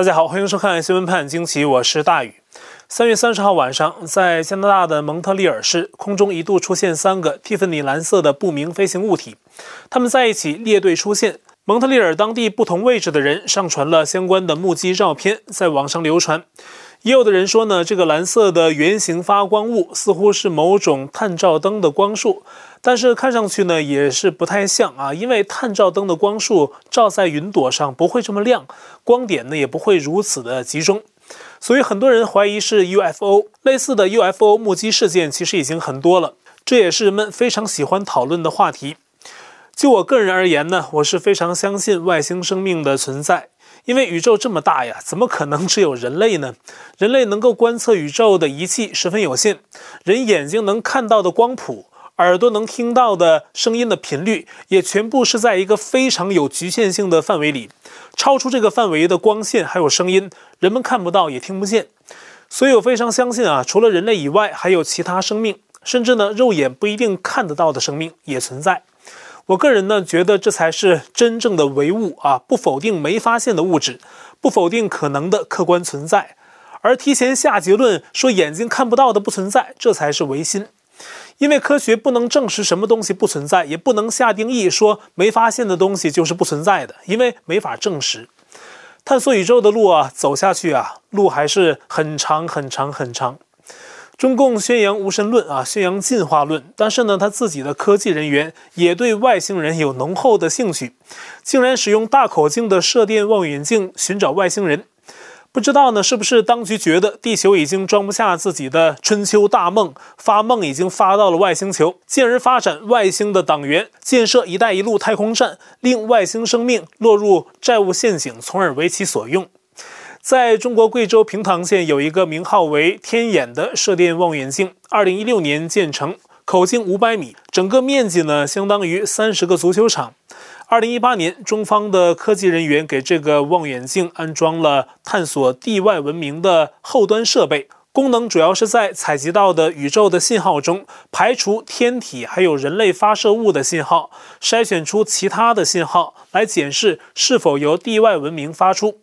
大家好，欢迎收看《新闻判惊奇》，我是大宇。三月三十号晚上，在加拿大的蒙特利尔市，空中一度出现三个蒂芬尼蓝色的不明飞行物体，它们在一起列队出现。蒙特利尔当地不同位置的人上传了相关的目击照片，在网上流传。也有的人说呢，这个蓝色的圆形发光物似乎是某种探照灯的光束。但是看上去呢，也是不太像啊，因为探照灯的光束照在云朵上不会这么亮，光点呢也不会如此的集中，所以很多人怀疑是 UFO。类似的 UFO 目击事件其实已经很多了，这也是人们非常喜欢讨论的话题。就我个人而言呢，我是非常相信外星生命的存在，因为宇宙这么大呀，怎么可能只有人类呢？人类能够观测宇宙的仪器十分有限，人眼睛能看到的光谱。耳朵能听到的声音的频率，也全部是在一个非常有局限性的范围里，超出这个范围的光线还有声音，人们看不到也听不见。所以我非常相信啊，除了人类以外，还有其他生命，甚至呢，肉眼不一定看得到的生命也存在。我个人呢，觉得这才是真正的唯物啊，不否定没发现的物质，不否定可能的客观存在，而提前下结论说眼睛看不到的不存在，这才是唯心。因为科学不能证实什么东西不存在，也不能下定义说没发现的东西就是不存在的，因为没法证实。探索宇宙的路啊，走下去啊，路还是很长很长很长。中共宣扬无神论啊，宣扬进化论，但是呢，他自己的科技人员也对外星人有浓厚的兴趣，竟然使用大口径的射电望远镜寻找外星人。不知道呢，是不是当局觉得地球已经装不下自己的春秋大梦，发梦已经发到了外星球，进而发展外星的党员，建设“一带一路”太空站，令外星生命落入债务陷阱，从而为其所用。在中国贵州平塘县有一个名号为“天眼”的射电望远镜，二零一六年建成，口径五百米，整个面积呢相当于三十个足球场。二零一八年，中方的科技人员给这个望远镜安装了探索地外文明的后端设备，功能主要是在采集到的宇宙的信号中排除天体还有人类发射物的信号，筛选出其他的信号来检视是否由地外文明发出。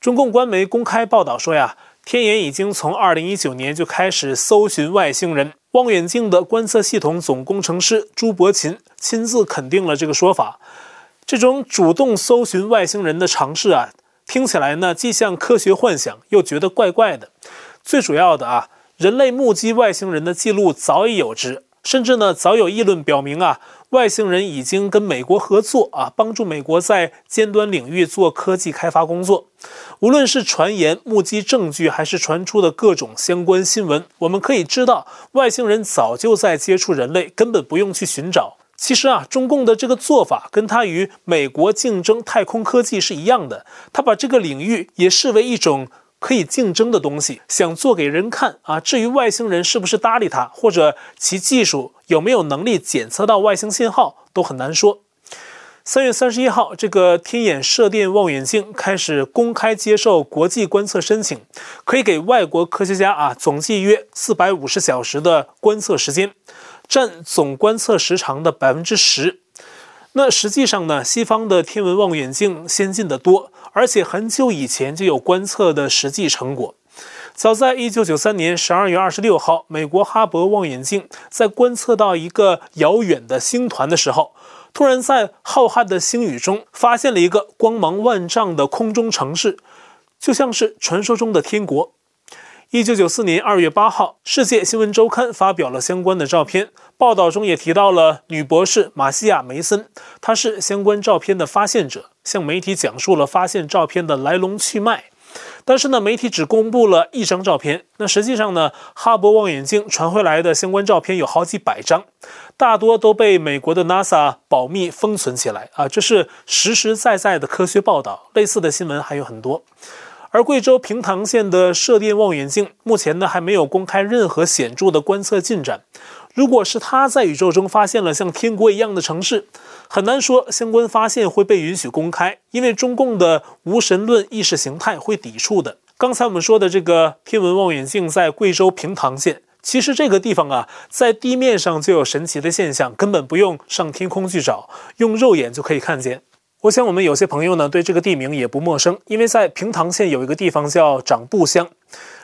中共官媒公开报道说呀，天眼已经从二零一九年就开始搜寻外星人。望远镜的观测系统总工程师朱伯琴亲自肯定了这个说法。这种主动搜寻外星人的尝试啊，听起来呢既像科学幻想，又觉得怪怪的。最主要的啊，人类目击外星人的记录早已有之，甚至呢早有议论表明啊，外星人已经跟美国合作啊，帮助美国在尖端领域做科技开发工作。无论是传言、目击证据，还是传出的各种相关新闻，我们可以知道，外星人早就在接触人类，根本不用去寻找。其实啊，中共的这个做法跟他与美国竞争太空科技是一样的，他把这个领域也视为一种可以竞争的东西，想做给人看啊。至于外星人是不是搭理他，或者其技术有没有能力检测到外星信号，都很难说。三月三十一号，这个天眼射电望远镜开始公开接受国际观测申请，可以给外国科学家啊总计约四百五十小时的观测时间。占总观测时长的百分之十。那实际上呢，西方的天文望远镜先进的多，而且很久以前就有观测的实际成果。早在一九九三年十二月二十六号，美国哈勃望远镜在观测到一个遥远的星团的时候，突然在浩瀚的星宇中发现了一个光芒万丈的空中城市，就像是传说中的天国。一九九四年二月八号，《世界新闻周刊》发表了相关的照片，报道中也提到了女博士玛西亚·梅森，她是相关照片的发现者，向媒体讲述了发现照片的来龙去脉。但是呢，媒体只公布了一张照片，那实际上呢，哈勃望远镜传回来的相关照片有好几百张，大多都被美国的 NASA 保密封存起来啊，这是实实在在的科学报道。类似的新闻还有很多。而贵州平塘县的射电望远镜目前呢还没有公开任何显著的观测进展。如果是他在宇宙中发现了像天国一样的城市，很难说相关发现会被允许公开，因为中共的无神论意识形态会抵触的。刚才我们说的这个天文望远镜在贵州平塘县，其实这个地方啊，在地面上就有神奇的现象，根本不用上天空去找，用肉眼就可以看见。我想我们有些朋友呢对这个地名也不陌生，因为在平塘县有一个地方叫长布乡。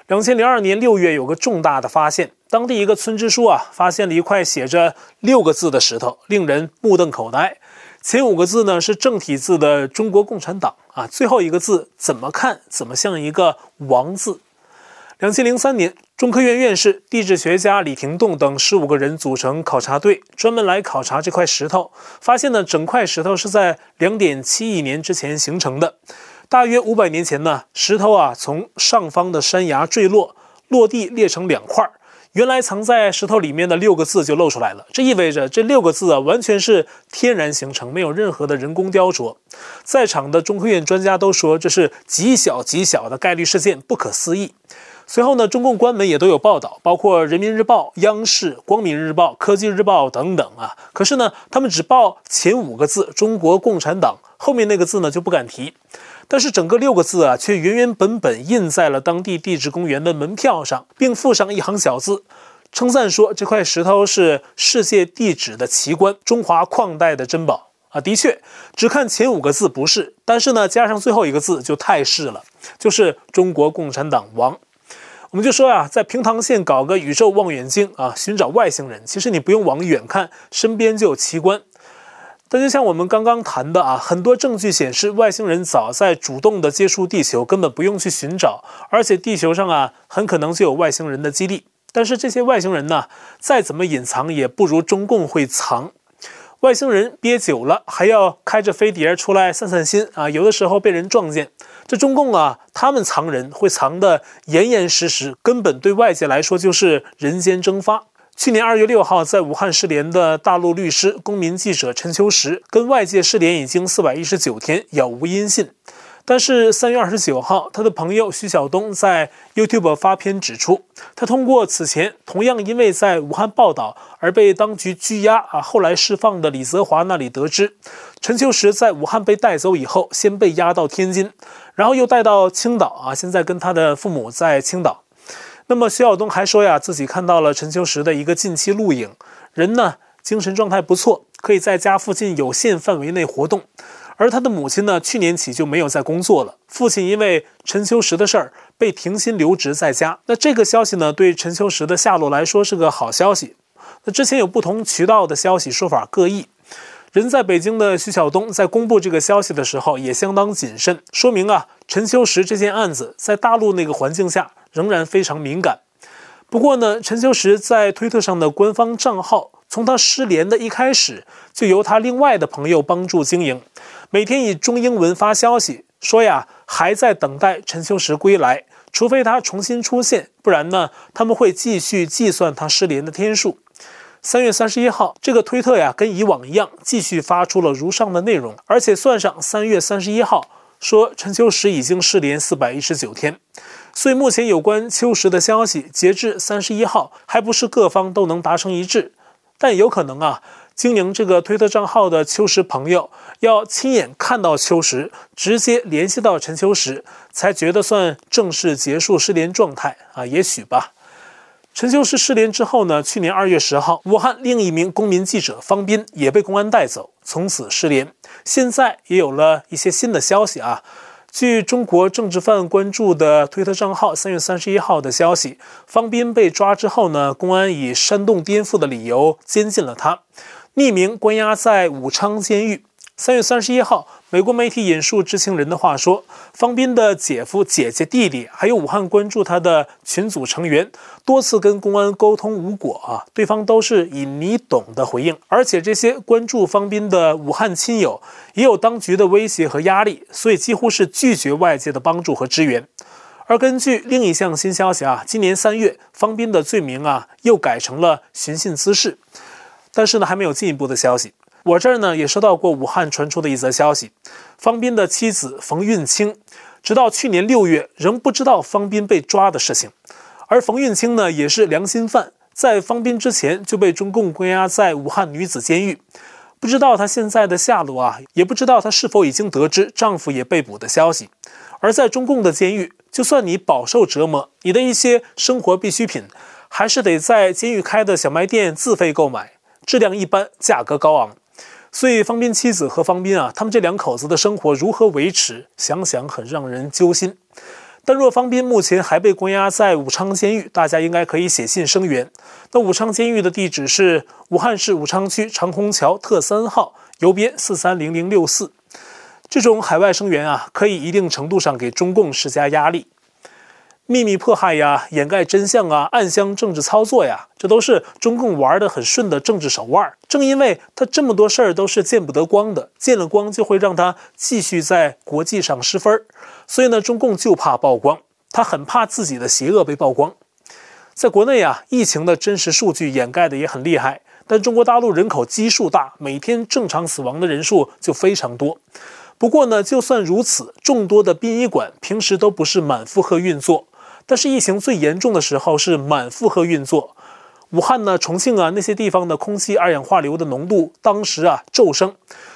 两千零二年六月有个重大的发现，当地一个村支书啊发现了一块写着六个字的石头，令人目瞪口呆。前五个字呢是正体字的中国共产党啊，最后一个字怎么看怎么像一个王字。两千零三年，中科院院士、地质学家李廷栋等十五个人组成考察队，专门来考察这块石头。发现呢，整块石头是在两点七亿年之前形成的。大约五百年前呢，石头啊从上方的山崖坠落，落地裂成两块。原来藏在石头里面的六个字就露出来了，这意味着这六个字啊完全是天然形成，没有任何的人工雕琢。在场的中科院专家都说这是极小极小的概率事件，不可思议。随后呢，中共官媒也都有报道，包括人民日报、央视、光明日报、科技日报等等啊。可是呢，他们只报前五个字“中国共产党”，后面那个字呢就不敢提。但是整个六个字啊，却原原本本印在了当地地质公园的门票上，并附上一行小字，称赞说这块石头是世界地质的奇观，中华矿带的珍宝啊。的确，只看前五个字不是，但是呢，加上最后一个字就太是了，就是中国共产党亡。我们就说啊，在平塘县搞个宇宙望远镜啊，寻找外星人，其实你不用往远看，身边就有奇观。但就像我们刚刚谈的啊，很多证据显示外星人早在主动的接触地球，根本不用去寻找，而且地球上啊很可能就有外星人的基地。但是这些外星人呢，再怎么隐藏也不如中共会藏。外星人憋久了还要开着飞碟出来散散心啊，有的时候被人撞见。这中共啊，他们藏人会藏得严严实实，根本对外界来说就是人间蒸发。去年二月六号，在武汉失联的大陆律师、公民记者陈秋实，跟外界失联已经四百一十九天，杳无音信。但是三月二十九号，他的朋友徐晓东在 YouTube 发片指出，他通过此前同样因为在武汉报道而被当局拘押啊，后来释放的李泽华那里得知，陈秋实在武汉被带走以后，先被押到天津，然后又带到青岛啊，现在跟他的父母在青岛。那么徐晓东还说呀，自己看到了陈秋实的一个近期录影，人呢精神状态不错，可以在家附近有限范围内活动。而他的母亲呢，去年起就没有再工作了。父亲因为陈秋实的事儿被停薪留职在家。那这个消息呢，对陈秋实的下落来说是个好消息。那之前有不同渠道的消息说法各异。人在北京的徐晓东在公布这个消息的时候也相当谨慎，说明啊，陈秋实这件案子在大陆那个环境下仍然非常敏感。不过呢，陈秋实在推特上的官方账号，从他失联的一开始就由他另外的朋友帮助经营，每天以中英文发消息说呀，还在等待陈秋实归来，除非他重新出现，不然呢，他们会继续计算他失联的天数。三月三十一号，这个推特呀，跟以往一样，继续发出了如上的内容，而且算上三月三十一号，说陈秋实已经失联四百一十九天。所以目前有关秋实的消息，截至三十一号，还不是各方都能达成一致，但有可能啊，经营这个推特账号的秋实朋友要亲眼看到秋实，直接联系到陈秋实，才觉得算正式结束失联状态啊，也许吧。陈秋实失联之后呢，去年二月十号，武汉另一名公民记者方斌也被公安带走，从此失联。现在也有了一些新的消息啊。据中国政治犯关注的推特账号三月三十一号的消息，方斌被抓之后呢，公安以煽动颠覆的理由监禁了他，匿名关押在武昌监狱。三月三十一号，美国媒体引述知情人的话说，方斌的姐夫、姐姐、弟弟，还有武汉关注他的群组成员，多次跟公安沟通无果啊，对方都是以“你懂”的回应，而且这些关注方斌的武汉亲友也有当局的威胁和压力，所以几乎是拒绝外界的帮助和支援。而根据另一项新消息啊，今年三月，方斌的罪名啊又改成了寻衅滋事，但是呢，还没有进一步的消息。我这儿呢也收到过武汉传出的一则消息，方斌的妻子冯运清，直到去年六月仍不知道方斌被抓的事情，而冯运清呢也是良心犯，在方斌之前就被中共关押在武汉女子监狱，不知道她现在的下落啊，也不知道她是否已经得知丈夫也被捕的消息。而在中共的监狱，就算你饱受折磨，你的一些生活必需品还是得在监狱开的小卖店自费购买，质量一般，价格高昂。所以方斌妻子和方斌啊，他们这两口子的生活如何维持，想想很让人揪心。但若方斌目前还被关押在武昌监狱，大家应该可以写信声援。那武昌监狱的地址是武汉市武昌区长虹桥特三号，邮编四三零零六四。这种海外声援啊，可以一定程度上给中共施加压力。秘密迫害呀，掩盖真相啊，暗箱政治操作呀，这都是中共玩得很顺的政治手腕。正因为他这么多事儿都是见不得光的，见了光就会让他继续在国际上失分儿。所以呢，中共就怕曝光，他很怕自己的邪恶被曝光。在国内啊，疫情的真实数据掩盖得也很厉害，但中国大陆人口基数大，每天正常死亡的人数就非常多。不过呢，就算如此，众多的殡仪馆平时都不是满负荷运作。但是疫情最严重的时候是满负荷运作，武汉呢、重庆啊那些地方的空气二氧化硫的浓度当时啊骤升，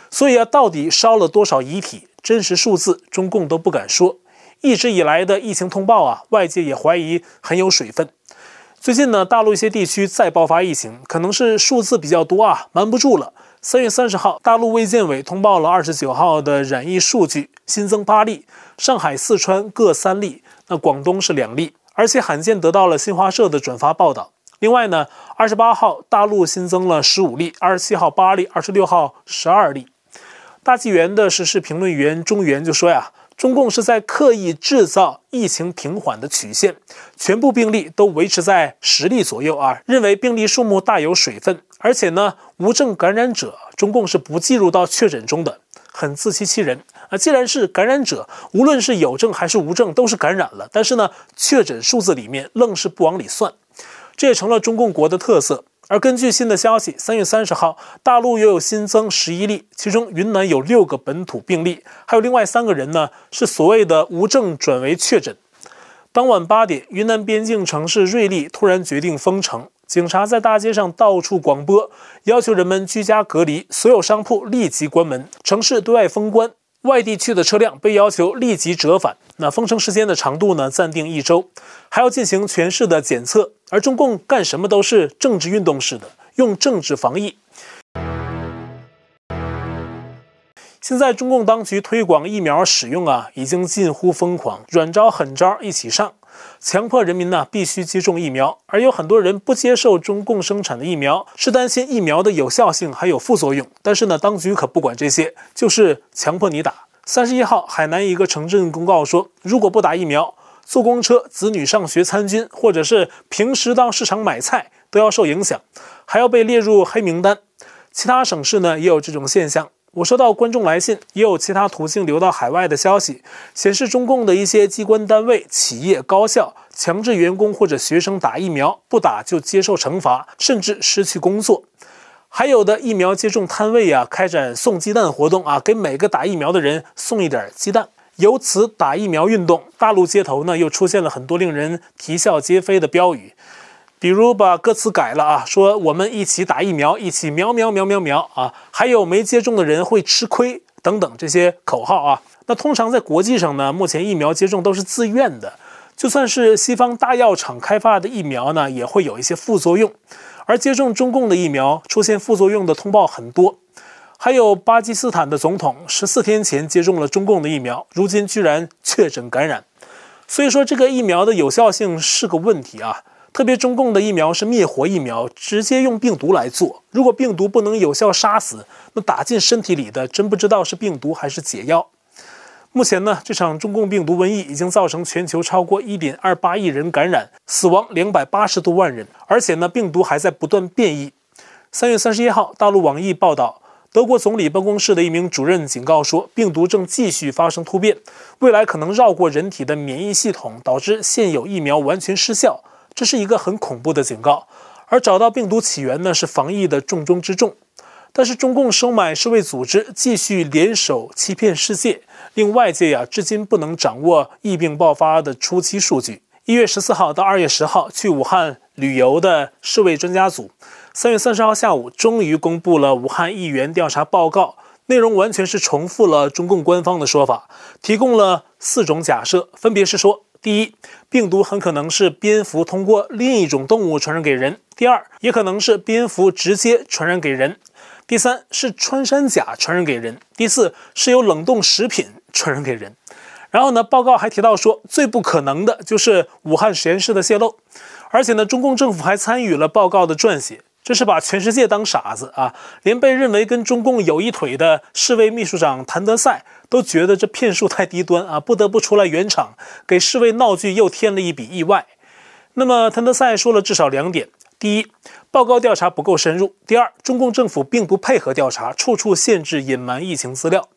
所以啊到底烧了多少遗体，真实数字中共都不敢说。一直以来的疫情通报啊，外界也怀疑很有水分。最近呢，大陆一些地区再爆发疫情，可能是数字比较多啊，瞒不住了。三月三十号，大陆卫健委通报了二十九号的染疫数据，新增八例，上海、四川各三例。那广东是两例，而且罕见得到了新华社的转发报道。另外呢，二十八号大陆新增了十五例，二十七号八例，二十六号十二例。大纪元的时事评论员钟原就说呀，中共是在刻意制造疫情平缓的曲线，全部病例都维持在十例左右啊，认为病例数目大有水分，而且呢，无症感染者中共是不计入到确诊中的。很自欺欺人啊！既然是感染者，无论是有症还是无症，都是感染了。但是呢，确诊数字里面愣是不往里算，这也成了中共国的特色。而根据新的消息，三月三十号，大陆又有新增十一例，其中云南有六个本土病例，还有另外三个人呢，是所谓的无症转为确诊。当晚八点，云南边境城市瑞丽突然决定封城。警察在大街上到处广播，要求人们居家隔离，所有商铺立即关门，城市对外封关，外地去的车辆被要求立即折返。那封城时间的长度呢？暂定一周，还要进行全市的检测。而中共干什么都是政治运动式的，用政治防疫。现在中共当局推广疫苗使用啊，已经近乎疯狂，软招狠招一起上。强迫人民呢必须接种疫苗，而有很多人不接受中共生产的疫苗，是担心疫苗的有效性还有副作用。但是呢，当局可不管这些，就是强迫你打。三十一号，海南一个城镇公告说，如果不打疫苗，坐公车、子女上学参军，或者是平时到市场买菜，都要受影响，还要被列入黑名单。其他省市呢也有这种现象。我收到观众来信，也有其他途径流到海外的消息，显示中共的一些机关单位、企业、高校强制员工或者学生打疫苗，不打就接受惩罚，甚至失去工作。还有的疫苗接种摊位啊，开展送鸡蛋活动啊，给每个打疫苗的人送一点鸡蛋。由此打疫苗运动，大陆街头呢又出现了很多令人啼笑皆非的标语。比如把歌词改了啊，说我们一起打疫苗，一起苗苗苗苗苗啊，还有没接种的人会吃亏等等这些口号啊。那通常在国际上呢，目前疫苗接种都是自愿的，就算是西方大药厂开发的疫苗呢，也会有一些副作用。而接种中共的疫苗出现副作用的通报很多，还有巴基斯坦的总统十四天前接种了中共的疫苗，如今居然确诊感染。所以说这个疫苗的有效性是个问题啊。特别中共的疫苗是灭活疫苗，直接用病毒来做。如果病毒不能有效杀死，那打进身体里的真不知道是病毒还是解药。目前呢，这场中共病毒瘟疫已经造成全球超过一点二八亿人感染，死亡两百八十多万人，而且呢，病毒还在不断变异。三月三十一号，大陆网易报道，德国总理办公室的一名主任警告说，病毒正继续发生突变，未来可能绕过人体的免疫系统，导致现有疫苗完全失效。这是一个很恐怖的警告，而找到病毒起源呢，是防疫的重中之重。但是中共收买世卫组织，继续联手欺骗世界，令外界呀至今不能掌握疫病爆发的初期数据。一月十四号到二月十号去武汉旅游的世卫专家组，三月三十号下午终于公布了武汉疫源调查报告，内容完全是重复了中共官方的说法，提供了四种假设，分别是说。第一，病毒很可能是蝙蝠通过另一种动物传染给人；第二，也可能是蝙蝠直接传染给人；第三是穿山甲传染给人，第四是由冷冻食品传染给人。然后呢，报告还提到说，最不可能的就是武汉实验室的泄漏，而且呢，中共政府还参与了报告的撰写。这是把全世界当傻子啊！连被认为跟中共有一腿的世卫秘书长谭德赛都觉得这骗术太低端啊，不得不出来圆场，给世卫闹剧又添了一笔意外。那么谭德赛说了至少两点：第一，报告调查不够深入；第二，中共政府并不配合调查，处处限制隐瞒疫情资料。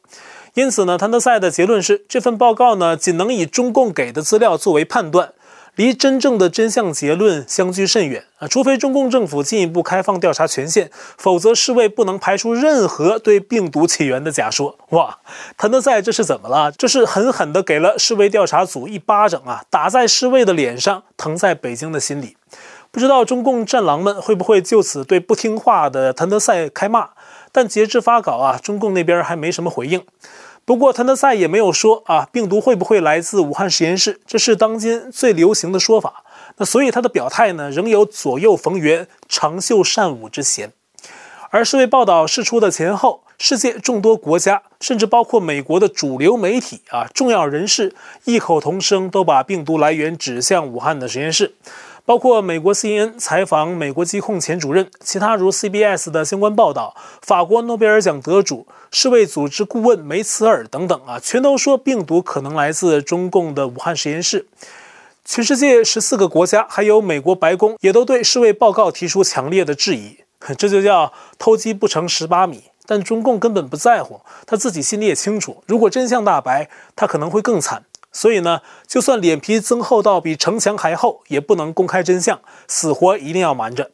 因此呢，谭德赛的结论是，这份报告呢，仅能以中共给的资料作为判断。离真正的真相结论相距甚远啊！除非中共政府进一步开放调查权限，否则世卫不能排除任何对病毒起源的假说。哇，谭德赛这是怎么了？这是狠狠地给了世卫调查组一巴掌啊！打在世卫的脸上，疼在北京的心里。不知道中共战狼们会不会就此对不听话的谭德赛开骂？但截至发稿啊，中共那边还没什么回应。不过，谭德赛也没有说啊，病毒会不会来自武汉实验室？这是当今最流行的说法。那所以他的表态呢，仍有左右逢源、长袖善舞之嫌。而世卫报道释出的前后，世界众多国家，甚至包括美国的主流媒体啊，重要人士异口同声都把病毒来源指向武汉的实验室。包括美国 CNN 采访美国疾控前主任，其他如 CBS 的相关报道，法国诺贝尔奖得主、世卫组织顾问梅茨尔等等啊，全都说病毒可能来自中共的武汉实验室。全世界十四个国家，还有美国白宫，也都对世卫报告提出强烈的质疑。这就叫偷鸡不成蚀把米。但中共根本不在乎，他自己心里也清楚，如果真相大白，他可能会更惨。所以呢，就算脸皮增厚到比城墙还厚，也不能公开真相，死活一定要瞒着。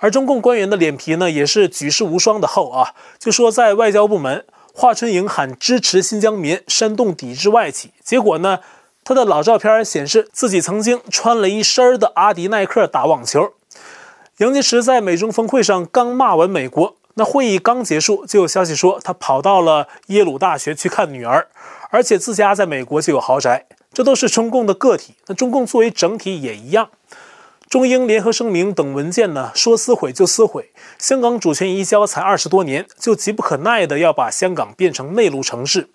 而中共官员的脸皮呢，也是举世无双的厚啊。就说在外交部门，华春莹喊支持新疆棉，煽动抵制外企，结果呢，他的老照片显示自己曾经穿了一身的阿迪耐克打网球。杨洁篪在美中峰会上刚骂完美国，那会议刚结束，就有消息说他跑到了耶鲁大学去看女儿。而且自家在美国就有豪宅，这都是中共的个体。那中共作为整体也一样。中英联合声明等文件呢，说撕毁就撕毁。香港主权移交才二十多年，就急不可耐的要把香港变成内陆城市。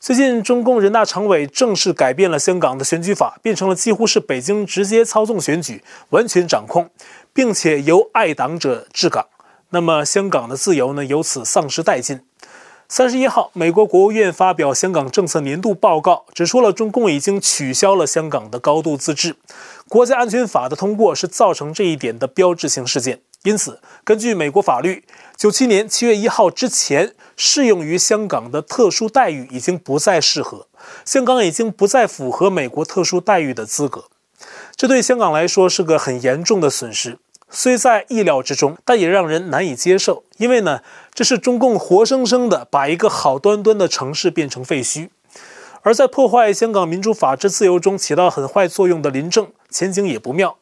最近，中共人大常委正式改变了香港的选举法，变成了几乎是北京直接操纵选举，完全掌控，并且由爱党者治港。那么，香港的自由呢，由此丧失殆尽。三十一号，美国国务院发表香港政策年度报告，指出了中共已经取消了香港的高度自治，国家安全法的通过是造成这一点的标志性事件。因此，根据美国法律，九七年七月一号之前适用于香港的特殊待遇已经不再适合，香港已经不再符合美国特殊待遇的资格，这对香港来说是个很严重的损失。虽在意料之中，但也让人难以接受。因为呢，这是中共活生生的把一个好端端的城市变成废墟。而在破坏香港民主法治自由中起到很坏作用的林郑，前景也不妙。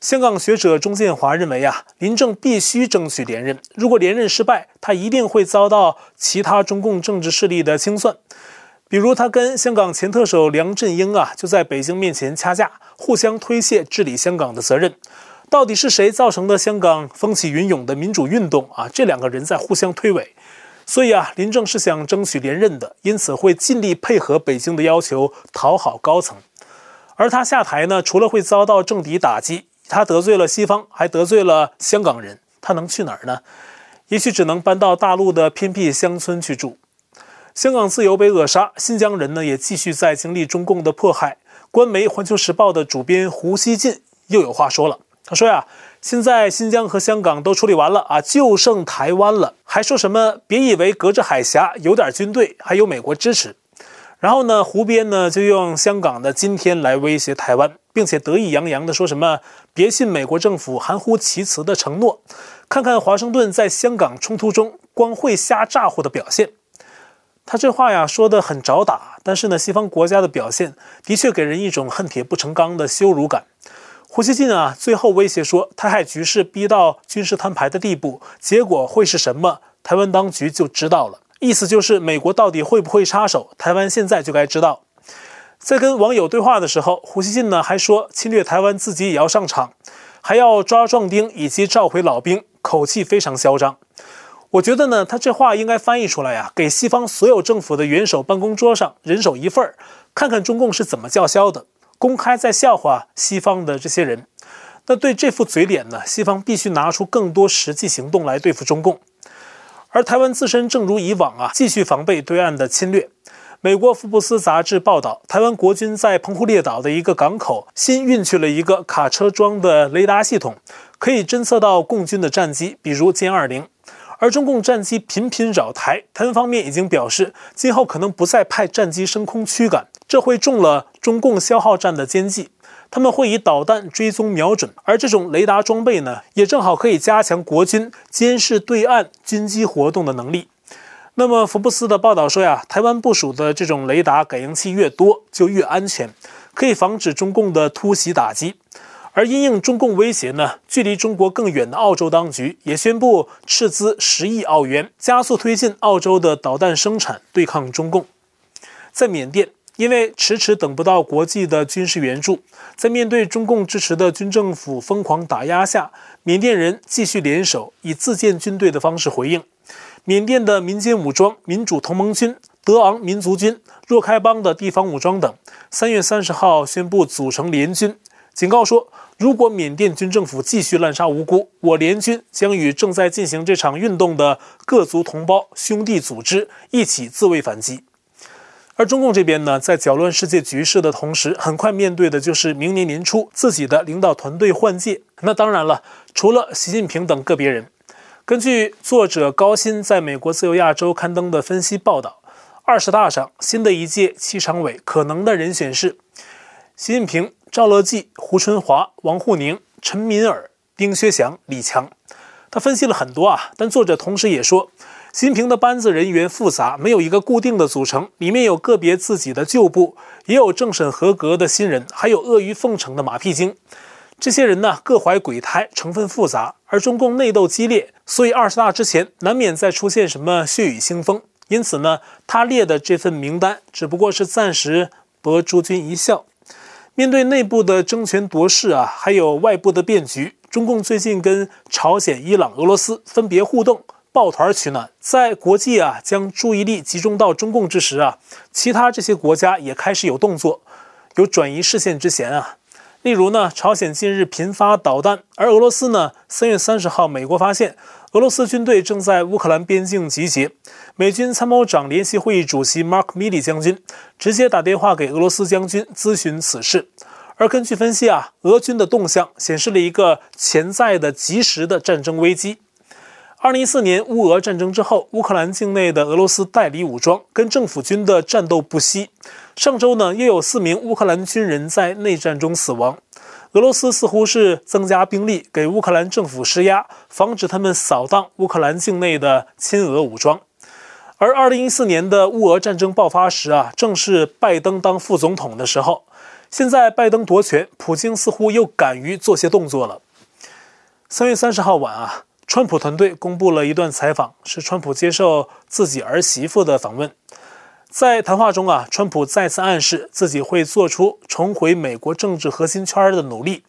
香港学者钟建华认为啊，林郑必须争取连任。如果连任失败，他一定会遭到其他中共政治势力的清算。比如，他跟香港前特首梁振英啊，就在北京面前掐架，互相推卸治理香港的责任。到底是谁造成的香港风起云涌的民主运动啊？这两个人在互相推诿，所以啊，林郑是想争取连任的，因此会尽力配合北京的要求，讨好高层。而他下台呢，除了会遭到政敌打击，他得罪了西方，还得罪了香港人，他能去哪儿呢？也许只能搬到大陆的偏僻乡村去住。香港自由被扼杀，新疆人呢也继续在经历中共的迫害。官媒《环球时报》的主编胡锡进又有话说了。他说呀，现在新疆和香港都处理完了啊，就剩台湾了。还说什么？别以为隔着海峡有点军队，还有美国支持。然后呢，胡编呢就用香港的今天来威胁台湾，并且得意洋洋地说什么：别信美国政府含糊其辞的承诺，看看华盛顿在香港冲突中光会瞎咋呼的表现。他这话呀说得很找打，但是呢，西方国家的表现的确给人一种恨铁不成钢的羞辱感。胡锡进啊，最后威胁说，台海局势逼到军事摊牌的地步，结果会是什么？台湾当局就知道了。意思就是，美国到底会不会插手？台湾现在就该知道。在跟网友对话的时候，胡锡进呢还说，侵略台湾自己也要上场，还要抓壮丁以及召回老兵，口气非常嚣张。我觉得呢，他这话应该翻译出来呀，给西方所有政府的元首办公桌上人手一份儿，看看中共是怎么叫嚣的，公开在笑话西方的这些人。那对这副嘴脸呢，西方必须拿出更多实际行动来对付中共。而台湾自身正如以往啊，继续防备对岸的侵略。美国《福布斯》杂志报道，台湾国军在澎湖列岛的一个港口新运去了一个卡车装的雷达系统，可以侦测到共军的战机，比如歼二零。而中共战机频频扰台，台湾方面已经表示，今后可能不再派战机升空驱赶，这会中了中共消耗战的奸计。他们会以导弹追踪瞄准，而这种雷达装备呢，也正好可以加强国军监视对岸军机活动的能力。那么，福布斯的报道说呀，台湾部署的这种雷达感应器越多，就越安全，可以防止中共的突袭打击。而因应中共威胁呢，距离中国更远的澳洲当局也宣布斥资十亿澳元，加速推进澳洲的导弹生产，对抗中共。在缅甸，因为迟迟等不到国际的军事援助，在面对中共支持的军政府疯狂打压下，缅甸人继续联手，以自建军队的方式回应。缅甸的民间武装民主同盟军、德昂民族军、若开邦的地方武装等，三月三十号宣布组成联军，警告说，如果缅甸军政府继续滥杀无辜，我联军将与正在进行这场运动的各族同胞兄弟组织一起自卫反击。而中共这边呢，在搅乱世界局势的同时，很快面对的就是明年年初自己的领导团队换届。那当然了，除了习近平等个别人。根据作者高鑫在美国自由亚洲刊登的分析报道，二十大上新的一届七常委可能的人选是习近平、赵乐际、胡春华、王沪宁、陈敏尔、丁薛祥、李强。他分析了很多啊，但作者同时也说，习近平的班子人员复杂，没有一个固定的组成，里面有个别自己的旧部，也有政审合格的新人，还有阿谀奉承的马屁精。这些人呢，各怀鬼胎，成分复杂，而中共内斗激烈，所以二十大之前难免再出现什么血雨腥风。因此呢，他列的这份名单只不过是暂时博诸君一笑。面对内部的争权夺势啊，还有外部的变局，中共最近跟朝鲜、伊朗、俄罗斯分别互动，抱团取暖。在国际啊将注意力集中到中共之时啊，其他这些国家也开始有动作，有转移视线之嫌啊。例如呢，朝鲜近日频发导弹，而俄罗斯呢，三月三十号，美国发现俄罗斯军队正在乌克兰边境集结，美军参谋长联席会议主席 Mark Milley 将军直接打电话给俄罗斯将军咨询此事。而根据分析啊，俄军的动向显示了一个潜在的即时的战争危机。二零一四年乌俄战争之后，乌克兰境内的俄罗斯代理武装跟政府军的战斗不息。上周呢，又有四名乌克兰军人在内战中死亡。俄罗斯似乎是增加兵力给乌克兰政府施压，防止他们扫荡乌克兰境内的亲俄武装。而二零一四年的乌俄战争爆发时啊，正是拜登当副总统的时候。现在拜登夺权，普京似乎又敢于做些动作了。三月三十号晚啊。川普团队公布了一段采访，是川普接受自己儿媳妇的访问。在谈话中啊，川普再次暗示自己会做出重回美国政治核心圈的努力，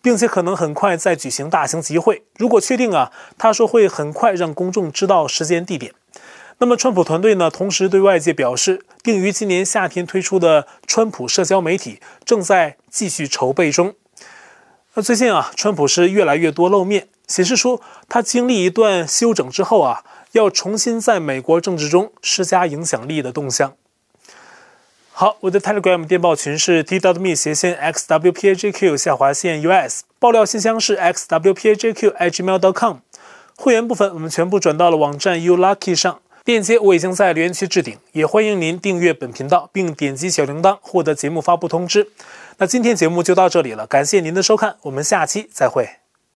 并且可能很快再举行大型集会。如果确定啊，他说会很快让公众知道时间地点。那么，川普团队呢，同时对外界表示，定于今年夏天推出的川普社交媒体正在继续筹备中。那最近啊，川普是越来越多露面。显示出他经历一段休整之后啊，要重新在美国政治中施加影响力的动向。好，我的 Telegram 电报群是 t.me 斜线 xwpajq 下划线 us，爆料信箱是 xwpajq@gmail.com。会员部分我们全部转到了网站 u lucky 上，链接我已经在留言区置顶，也欢迎您订阅本频道并点击小铃铛获得节目发布通知。那今天节目就到这里了，感谢您的收看，我们下期再会。